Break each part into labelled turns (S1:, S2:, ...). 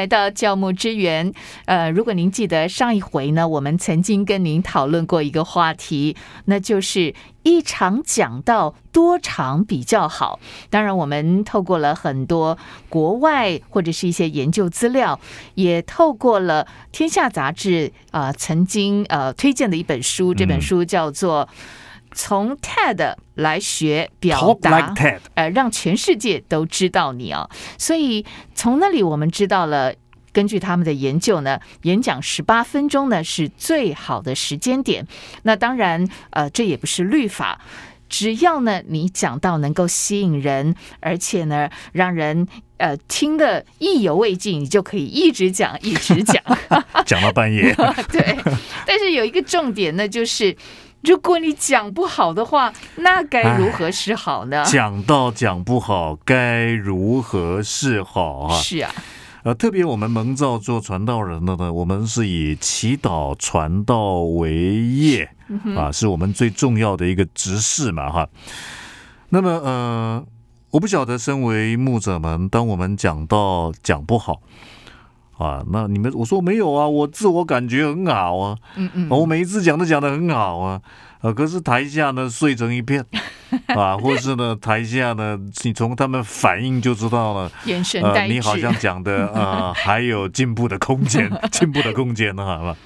S1: 来到教牧之源。呃，如果您记得上一回呢，我们曾经跟您讨论过一个话题，那就是一场讲到多长比较好。当然，我们透过了很多国外或者是一些研究资料，也透过了《天下》杂志啊、曾经呃推荐的一本书，这本书叫做。从 TED 来学表达
S2: like
S1: 呃，让全世界都知道你啊。所以从那里我们知道了，根据他们的研究呢，演讲十八分钟呢是最好的时间点。那当然，呃，这也不是律法。只要呢，你讲到能够吸引人，而且呢，让人呃听得意犹未尽，你就可以一直讲，一直讲。
S2: 讲到半夜，
S1: 对，但是有一个重点呢，就是如果你讲不好的话，那该如何是好呢？
S2: 讲到讲不好，该如何是好啊？
S1: 是啊，
S2: 呃，特别我们蒙召做传道人的呢，我们是以祈祷传道为业啊，是我们最重要的一个职事嘛，哈。那么呃，我不晓得身为牧者们，当我们讲到讲不好啊，那你们我说没有啊，我自我感觉很好啊，
S1: 嗯嗯，
S2: 我每一次讲都讲的很好啊，啊，可是台下呢碎成一片 啊，或是呢台下呢，你从他们反应就知道了。
S1: 眼神
S2: 呃，
S1: 呆滞，
S2: 你好像讲的呃 还有进步的空间，进步的空间呢，好吧？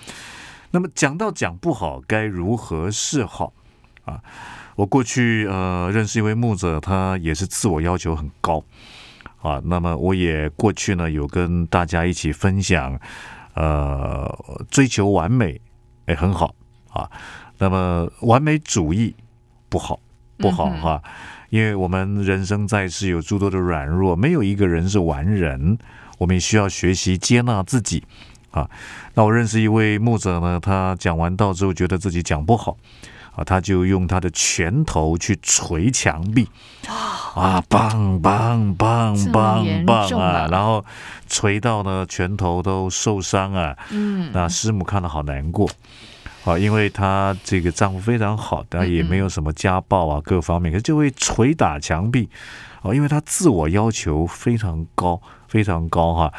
S2: 那么讲到讲不好，该如何是好啊？我过去呃认识一位牧者，他也是自我要求很高啊。那么我也过去呢有跟大家一起分享，呃，追求完美也很好啊。那么完美主义不好不好哈、因为我们人生在世有诸多的软弱，没有一个人是完人，我们也需要学习接纳自己啊。那我认识一位牧者呢，他讲完道之后觉得自己讲不好啊，他就用他的拳头去捶墙壁啊，棒棒棒棒棒啊然后捶到呢拳头都受伤啊。
S1: 嗯，
S2: 那师母看了好难过。啊，因为她这个丈夫非常好，但也没有什么家暴啊，各方面，可是就会捶打墙壁，哦，因为她自我要求非常高，非常高哈。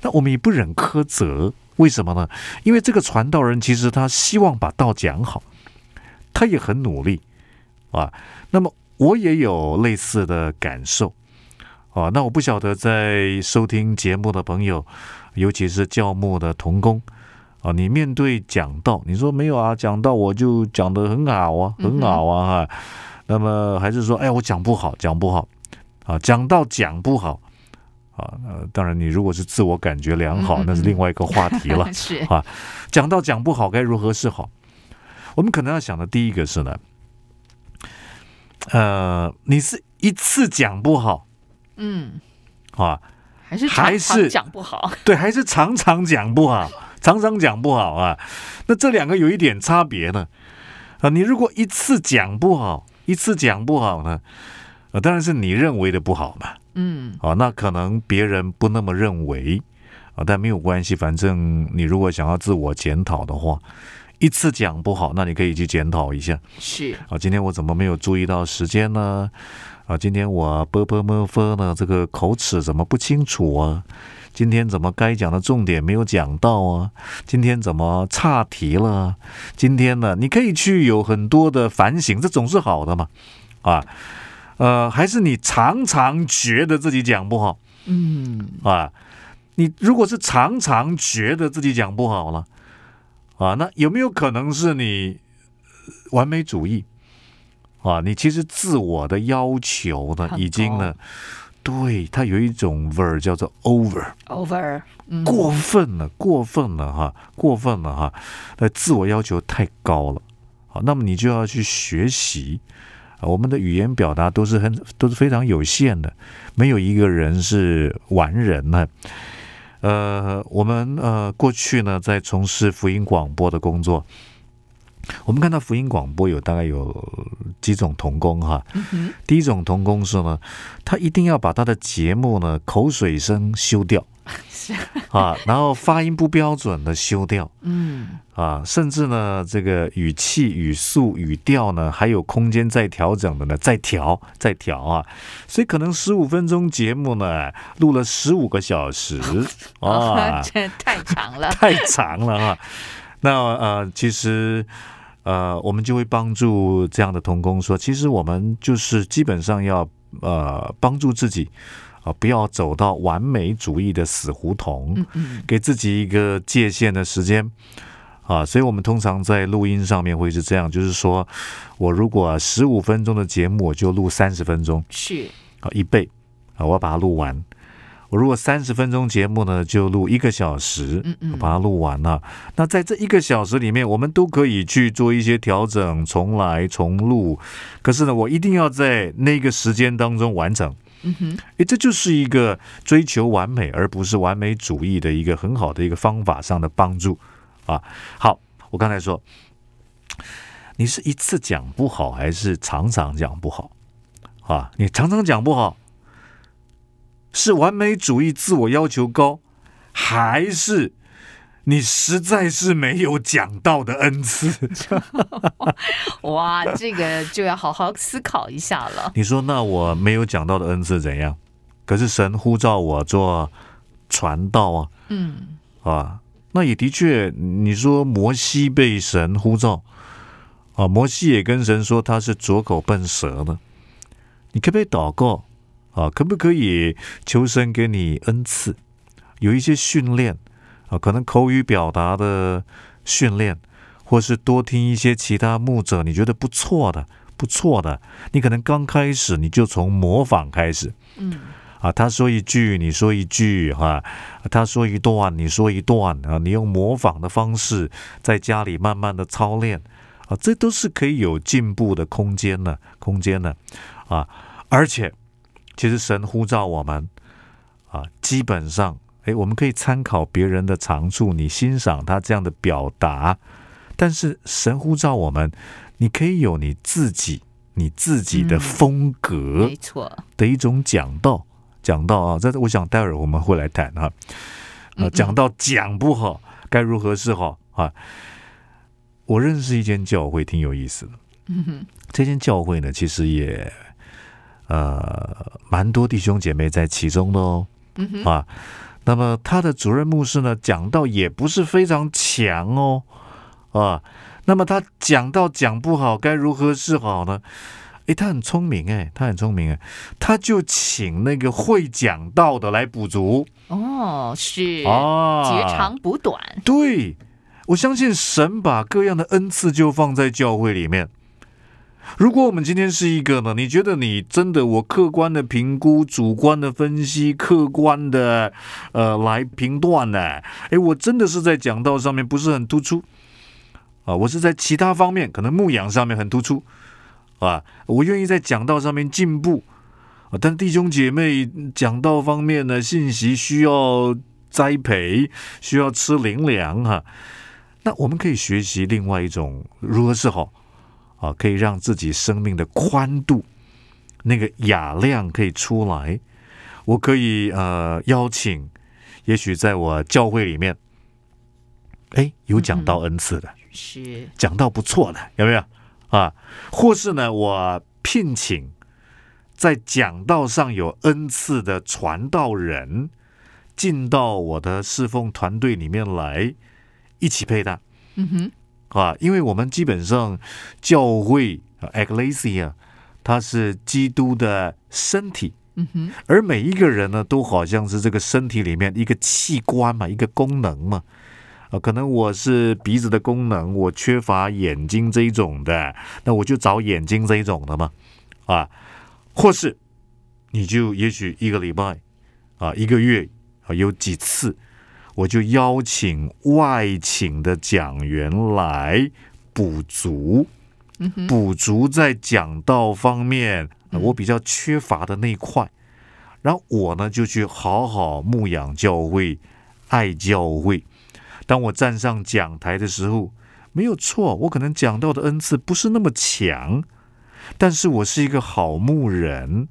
S2: 那我们也不忍苛责，为什么呢？因为这个传道人其实他希望把道讲好，他也很努力啊。那么我也有类似的感受啊。那我不晓得在收听节目的朋友，尤其是教牧的童工。啊，你面对讲道，你说没有啊？讲道我就讲的很好啊，很好啊哈。那么还是说，哎，我讲不好，讲不好啊，讲到讲不好啊。呃，当然，你如果是自我感觉良好，
S1: 嗯嗯
S2: 那是另外一个话题了。
S1: 是
S2: 啊，讲到讲不好该如何是好？我们可能要想的第一个是呢，呃，你是一次讲不好
S1: 嗯，
S2: 啊，
S1: 还是
S2: 还是
S1: 讲不好，
S2: 对，还是常常讲不好，常常讲不好啊。那这两个有一点差别呢。啊，你如果一次讲不好，一次讲不好呢，啊，当然是你认为的不好嘛。
S1: 嗯
S2: 啊，那可能别人不那么认为啊，但没有关系，反正你如果想要自我检讨的话，一次讲不好，那你可以去检讨一下
S1: 是，
S2: 啊。今天我怎么没有注意到时间呢？啊，今天我啵啵么啵呢，这个口齿怎么不清楚啊？今天怎么该讲的重点没有讲到啊？今天怎么岔题了啊？今天呢，你可以去有很多的反省，这总是好的嘛，啊，呃，还是你常常觉得自己讲不好
S1: 嗯
S2: 啊？你如果是常常觉得自己讲不好了啊，那有没有可能是你呃完美主义啊？你其实自我的要求呢，已经呢，对它有一种味儿叫做 over。
S1: ，over，嗯，
S2: 过分了，过分了哈，过分了哈，那自我要求太高了，好，那么你就要去学习啊，我们的语言表达都是很都是非常有限的，没有一个人是完人呢。呃，我们呃过去呢在从事福音广播的工作，我们看到福音广播有大概有几种童工哈。
S1: 嗯，
S2: 第一种童工是呢，他一定要把他的节目呢口水声修掉。
S1: 是。
S2: 啊，然后发音不标准的修掉。
S1: 嗯。
S2: 啊，甚至呢这个语气、语速、语调呢还有空间在调整的呢，再调再调啊，所以可能十五分钟节目呢录了十五个小时。啊，
S1: 这太长了。
S2: 太长了哈。那呃，其实呃，我们就会帮助这样的童工说，其实我们就是基本上要呃帮助自己啊、不要走到完美主义的死胡同，
S1: 嗯嗯
S2: 给自己一个界限的时间。啊，所以我们通常在录音上面会是这样，就是说我如果十五分钟的节目，我就录三十分钟，
S1: 是
S2: 啊，一倍啊，我要把它录完。我如果三十分钟节目呢，就录一个小时，
S1: 嗯嗯
S2: 我把它录完了。那在这一个小时里面，我们都可以去做一些调整，重来重录。可是呢，我一定要在那个时间当中完成。
S1: 嗯哼
S2: 诶，这就是一个追求完美，而不是完美主义的一个很好的一个方法上的帮助啊。好，我刚才说，你是一次讲不好，还是常常讲不好啊？你常常讲不好，是完美主义、自我要求高，还是你实在是没有讲到的恩赐？
S1: 哇，这个就要好好思考一下了。
S2: 你说那我没有讲到的恩赐怎样？可是神呼召我做传道啊。
S1: 嗯
S2: 啊，那也的确，你说摩西被神呼召啊，摩西也跟神说他是左口笨舌的，你可不可以祷告啊？可不可以求神给你恩赐，有一些训练啊，可能口语表达的训练，或是多听一些其他牧者你觉得不错的、不错的，你可能刚开始你就从模仿开始，
S1: 嗯。
S2: 啊，他说一句，你说一句，哈、他说一段，你说一段啊，你用模仿的方式在家里慢慢的操练啊，这都是可以有进步的空间呢，空间呢，啊，而且其实神呼召我们啊，基本上，诶，我们可以参考别人的长处，你欣赏他这样的表达，但是神呼召我们，你可以有你自己。你自己的
S1: 嗯
S2: 风格，
S1: 没错。
S2: 的一种讲道，讲道啊，这我想待会儿我们会来谈哈。
S1: 嗯
S2: 呃，讲到讲不好，该如何是好啊？我认识一间教会，挺有意思的。
S1: 嗯哼
S2: 这间教会呢，其实也呃蛮多弟兄姐妹在其中的哦
S1: 嗯哼
S2: 啊。那么他的主任牧师呢，讲道也不是非常强哦啊。那么他讲到讲不好，该如何是好呢？诶，他很聪明诶，他很聪明诶，他就请那个会讲道的来补足
S1: 哦，是
S2: 啊，
S1: 截长补短。
S2: 对，我相信神把各样的恩赐就放在教会里面。如果我们今天是一个呢，你觉得你真的我客观的评估、主观的分析、客观的呃来评断呢？诶，我真的是在讲道上面不是很突出。啊，我是在其他方面可能牧养上面很突出。啊，我愿意在讲道上面进步。啊，但弟兄姐妹讲道方面呢，信息需要栽培，需要吃灵粮哈、那我们可以学习另外一种如何是好？啊，可以让自己生命的宽度、那个雅量可以出来。我可以呃邀请，也许在我教会里面，哎，有讲到恩赐的，
S1: 是
S2: 讲到不错的，有没有啊？或是呢，我聘请在讲道上有恩赐的传道人进到我的侍奉团队里面来，一起配搭
S1: 嗯哼
S2: 啊，因为我们基本上教会啊 （ecclesia） 它是基督的身体，
S1: 嗯哼
S2: 而每一个人呢，都好像是这个身体里面一个器官嘛，一个功能嘛。啊，可能我是鼻子的功能，我缺乏眼睛这一种的，那我就找眼睛这一种的嘛，啊，或是你就也许一个礼拜啊，一个月啊，有几次，我就邀请外请的讲员来补足，
S1: 嗯
S2: 补足在讲道方面、呃我比较缺乏的那一块，然后我呢就去好好牧养教会，爱教会。当我站上讲台的时候，没有错，我可能讲到的恩赐不是那么强，但是我是一个好牧人，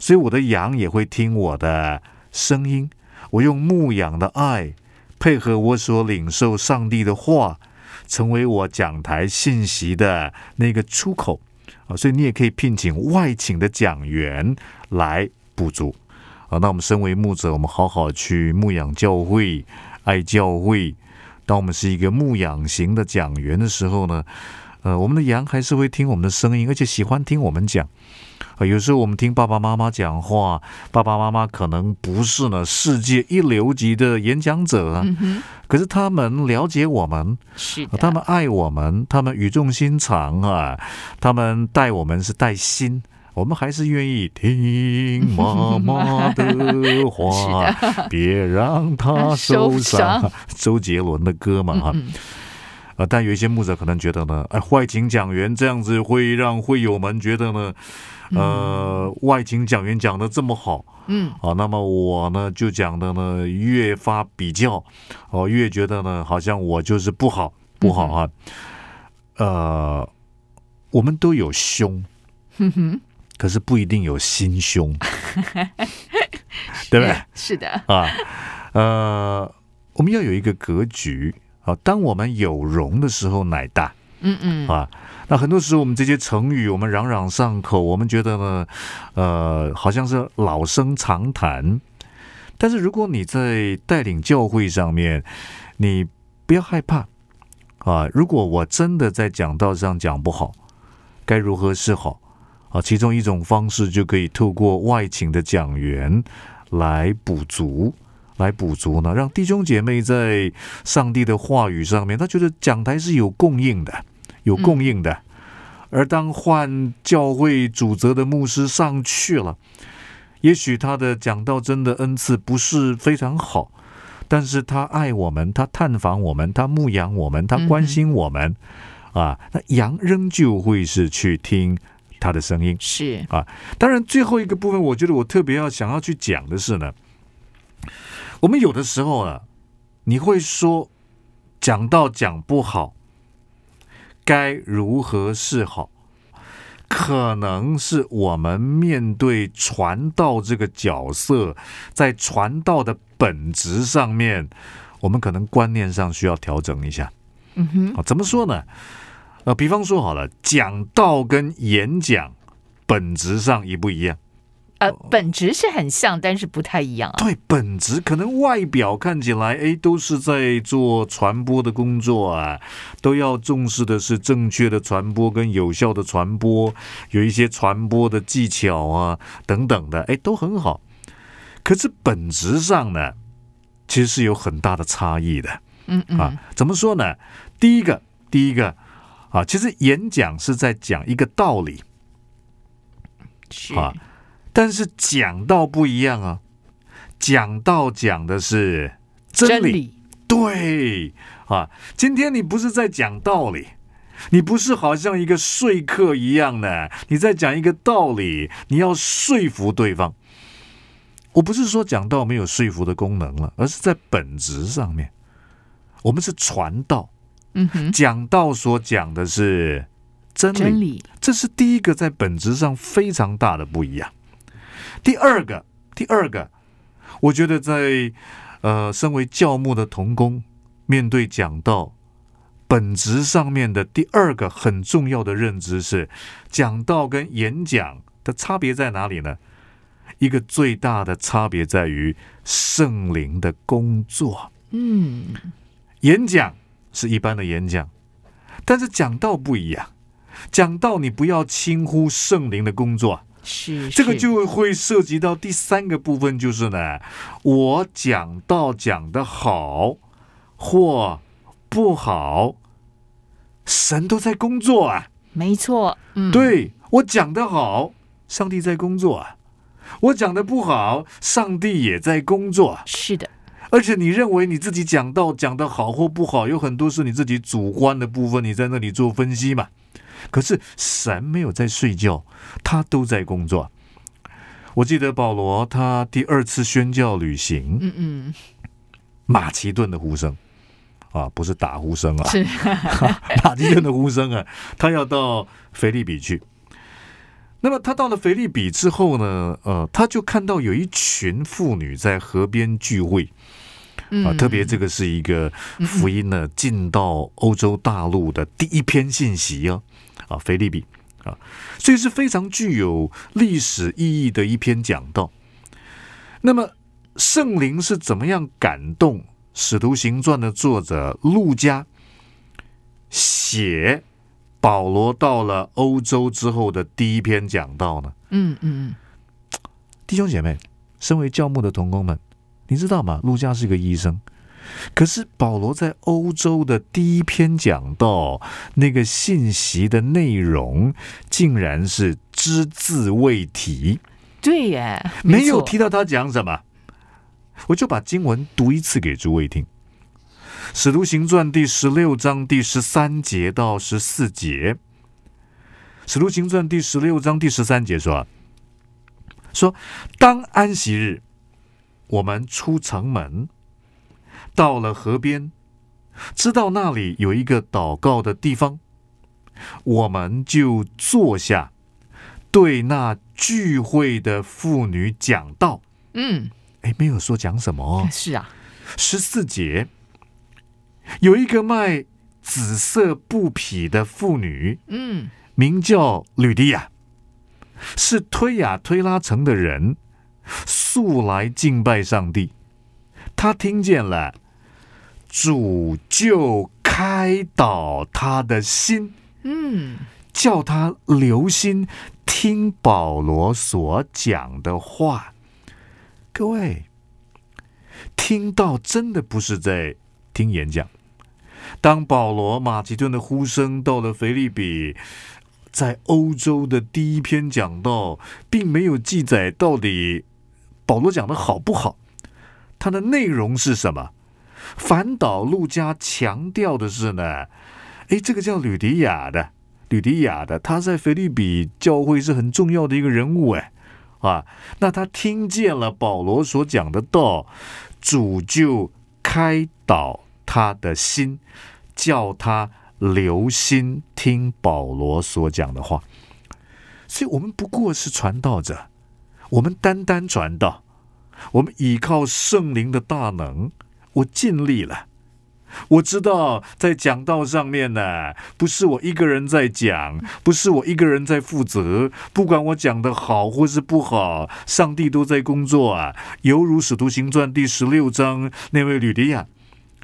S2: 所以我的羊也会听我的声音，我用牧养的爱，配合我所领受上帝的话，成为我讲台信息的那个出口啊。所以你也可以聘请外请的讲员来补足啊。那我们身为牧者，我们好好去牧养教会，爱教会。当我们是一个牧养型的讲员的时候呢，呃，我们的羊还是会听我们的声音，而且喜欢听我们讲。啊，有时候我们听爸爸妈妈讲话，爸爸妈妈可能不是呢世界一流级的演讲者啊，可是他们了解我们，
S1: 是
S2: 他们爱我们，他们语重心长啊，他们带我们是带心，我们还是愿意听妈妈的 话，别让他 受伤。周杰伦的歌嘛，哈。啊，但有一些牧者可能觉得呢，哎，外景讲员这样子会让会友们觉得呢，呃，外景讲员讲的这么好，
S1: 嗯，
S2: 啊，那么我呢就讲的呢越发比较，哦，越觉得呢好像我就是不好不好啊，呃，我们都有胸，
S1: 哼哼，
S2: 可是不一定有心胸，对不对？
S1: 是的，
S2: 啊，呃，我们要有一个格局。啊，当我们有容的时候，乃大。
S1: 嗯嗯
S2: 啊，那很多时候我们这些成语，我们朗朗上口，我们觉得呢，呃，好像是老生常谈。但是如果你在带领教会上面，你不要害怕啊。如果我真的在讲道上讲不好，该如何是好啊？其中一种方式就可以透过外请的讲员来补足。来补足呢，让弟兄姐妹在上帝的话语上面，他觉得讲台是有供应的，有供应的。而当换教会主责的牧师上去了，也许他的讲道真的恩赐不是非常好，但是他爱我们，他探访我们，他牧养我们，他关心我们啊，那羊仍旧会是去听他的声音，
S1: 是
S2: 啊。当然，最后一个部分，我觉得我特别要想要去讲的是呢。我们有的时候啊，你会说讲到讲不好，该如何是好？可能是我们面对传道这个角色，在传道的本质上面，我们可能观念上需要调整一下。
S1: 嗯哼，
S2: 啊，怎么说呢？呃，比方说好了，讲道跟演讲本质上一不一样？
S1: 呃，本质是很像，但是不太一样啊。
S2: 对，本质可能外表看起来，哎，都是在做传播的工作啊，都要重视的是正确的传播跟有效的传播，有一些传播的技巧啊等等的，哎，都很好。可是本质上呢，其实是有很大的差异的。
S1: 嗯嗯。
S2: 啊，怎么说呢？第一个，第一个啊，其实演讲是在讲一个道理。
S1: 是
S2: 啊。但是讲道不一样啊，讲道讲的是真理，对啊。今天你不是在讲道理，你不是好像一个说客一样的，你在讲一个道理，你要说服对方。我不是说讲道没有说服的功能了，而是在本质上面，我们是传道，
S1: 嗯哼，
S2: 讲道所讲的是真理，
S1: 真理，
S2: 这是第一个在本质上非常大的不一样。第二个，第二个，我觉得在呃，身为教牧的童工，面对讲道本质上面的第二个很重要的认知是，讲道跟演讲的差别在哪里呢？一个最大的差别在于圣灵的工作。
S1: 嗯，
S2: 演讲是一般的演讲，但是讲道不一样，讲道你不要轻忽圣灵的工作。
S1: 是
S2: 这个就会涉及到第三个部分，就是呢，我讲到讲的好或不好，神都在工作啊。
S1: 没错，嗯，
S2: 对我讲的好，上帝在工作啊；我讲的不好，上帝也在工作。
S1: 是的，
S2: 而且你认为你自己讲到讲的好或不好，有很多是你自己主观的部分，你在那里做分析嘛。可是神没有在睡觉，他都在工作。我记得保罗他第二次宣教旅行，
S1: 嗯嗯，
S2: 马其顿的呼声啊，不是打呼声啊，
S1: 是
S2: 马其顿的呼声啊，他要到腓利比去。那么他到了腓利比之后呢，呃，他就看到有一群妇女在河边聚会。啊，特别这个是一个福音呢，进到欧洲大陆的第一篇信息哦，啊，腓利比啊，所以是非常具有历史意义的一篇讲道。那么圣灵是怎么样感动《使徒行传》的作者陆家写保罗到了欧洲之后的第一篇讲道呢？
S1: 嗯嗯嗯，
S2: 弟兄姐妹，身为教牧的同工们。你知道吗？陆家是个医生，可是保罗在欧洲的第一篇讲到那个信息的内容，竟然是只字未提。
S1: 对耶，
S2: 没有提到他讲什么。我就把经文读一次给诸位听，《使徒行传》第十六章第十三节到十四节，《使徒行传》第十六章第十三节说：“说当安息日。”我们出城门，到了河边，知道那里有一个祷告的地方，我们就坐下，对那聚会的妇女讲道。
S1: 嗯，
S2: 哎，没有说讲什么。
S1: 是啊，
S2: 十四节有一个卖紫色布匹的妇女，
S1: 嗯，
S2: 名叫吕迪亚，是推雅推拉城的人。素来敬拜上帝，他听见了，主就开导他的心，
S1: 嗯，
S2: 叫他留心听保罗所讲的话。各位，听到真的不是在听演讲。当保罗马其顿的呼声到了腓利比，在欧洲的第一篇讲道，并没有记载到底。保罗讲的好不好？他的内容是什么？反倒路加强调的是呢？哎，这个叫吕迪亚的，吕迪亚的，他在菲利比教会是很重要的一个人物哎啊！那他听见了保罗所讲的道，主就开导他的心，叫他留心听保罗所讲的话。所以，我们不过是传道者。我们单单传道，我们依靠圣灵的大能，我尽力了。我知道在讲道上面呢，不是我一个人在讲，不是我一个人在负责。不管我讲的好或是不好，上帝都在工作啊。犹如使徒行传第十六章那位吕迪亚，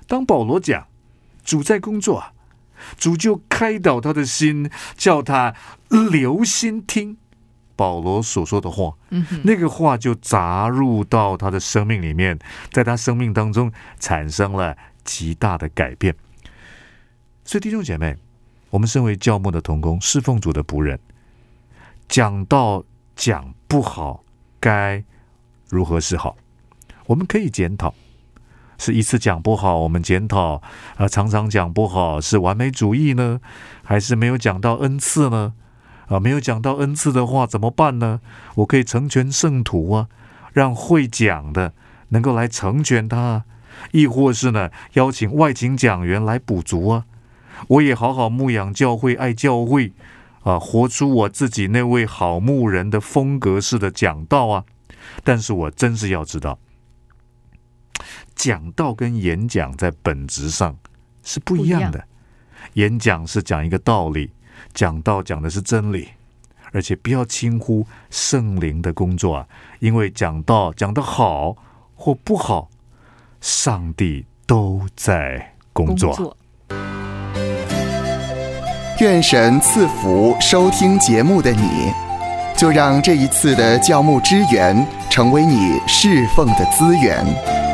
S2: 当保罗讲，主在工作，主就开导他的心，叫他留心听。保罗所说的话，那个话就砸入到他的生命里面，在他生命当中产生了极大的改变。所以弟兄姐妹，我们身为教牧的同工、侍奉主的仆人，讲到讲不好，该如何是好？我们可以检讨，是一次讲不好，我们检讨啊，常常讲不好，是完美主义呢，还是没有讲到恩赐呢？啊，没有讲到恩赐的话怎么办呢？我可以成全圣徒啊，让会讲的能够来成全他，亦或是呢，邀请外勤讲员来补足啊。我也好好牧养教会，爱教会啊，活出我自己那位好牧人的风格式的讲道啊。但是我真是要知道，讲道跟演讲在本质上是不一样的。演讲是讲一个道理。讲道讲的是真理，而且不要轻忽圣灵的工作啊！因为讲道讲得好或不好，上帝都在工作。
S3: 愿神赐福收听节目的你，就让这一次的教牧支援成为你侍奉的资源。